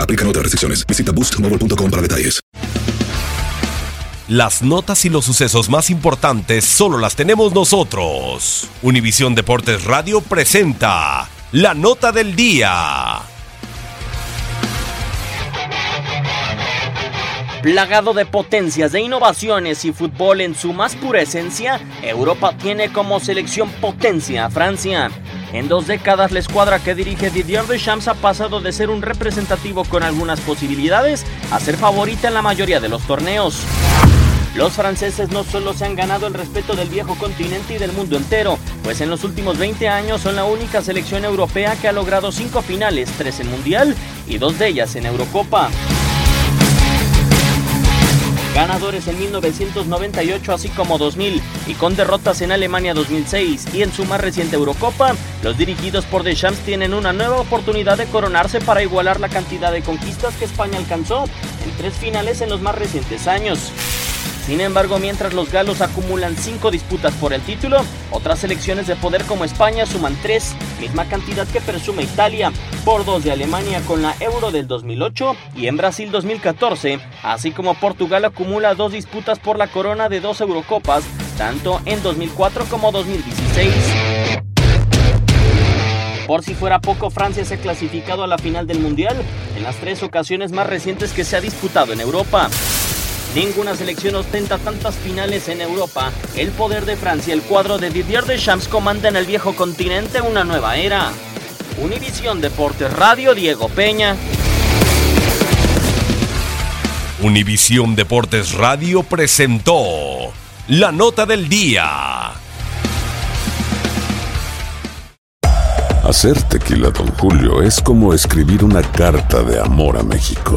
Aplican otras restricciones. Visita boostmobile.com para detalles. Las notas y los sucesos más importantes solo las tenemos nosotros. Univisión Deportes Radio presenta la nota del día. Plagado de potencias, de innovaciones y fútbol en su más pura esencia, Europa tiene como selección potencia a Francia. En dos décadas, la escuadra que dirige Didier Deschamps ha pasado de ser un representativo con algunas posibilidades a ser favorita en la mayoría de los torneos. Los franceses no solo se han ganado el respeto del viejo continente y del mundo entero, pues en los últimos 20 años son la única selección europea que ha logrado cinco finales, tres en Mundial y dos de ellas en Eurocopa ganadores en 1998 así como 2000 y con derrotas en Alemania 2006 y en su más reciente Eurocopa, los dirigidos por Deschamps tienen una nueva oportunidad de coronarse para igualar la cantidad de conquistas que España alcanzó en tres finales en los más recientes años. Sin embargo, mientras los galos acumulan 5 disputas por el título, otras selecciones de poder como España suman 3, misma cantidad que presume Italia, por 2 de Alemania con la Euro del 2008 y en Brasil 2014, así como Portugal acumula 2 disputas por la corona de 2 Eurocopas, tanto en 2004 como 2016. Por si fuera poco, Francia se ha clasificado a la final del Mundial en las tres ocasiones más recientes que se ha disputado en Europa. Ninguna selección ostenta tantas finales en Europa. El poder de Francia, el cuadro de Didier Deschamps comanda en el viejo continente una nueva era. Univisión Deportes Radio, Diego Peña. Univisión Deportes Radio presentó la nota del día. Hacer tequila, Don Julio, es como escribir una carta de amor a México.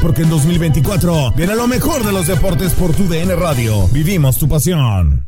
Porque en 2024 viene lo mejor de los deportes por tu DN Radio. Vivimos tu pasión.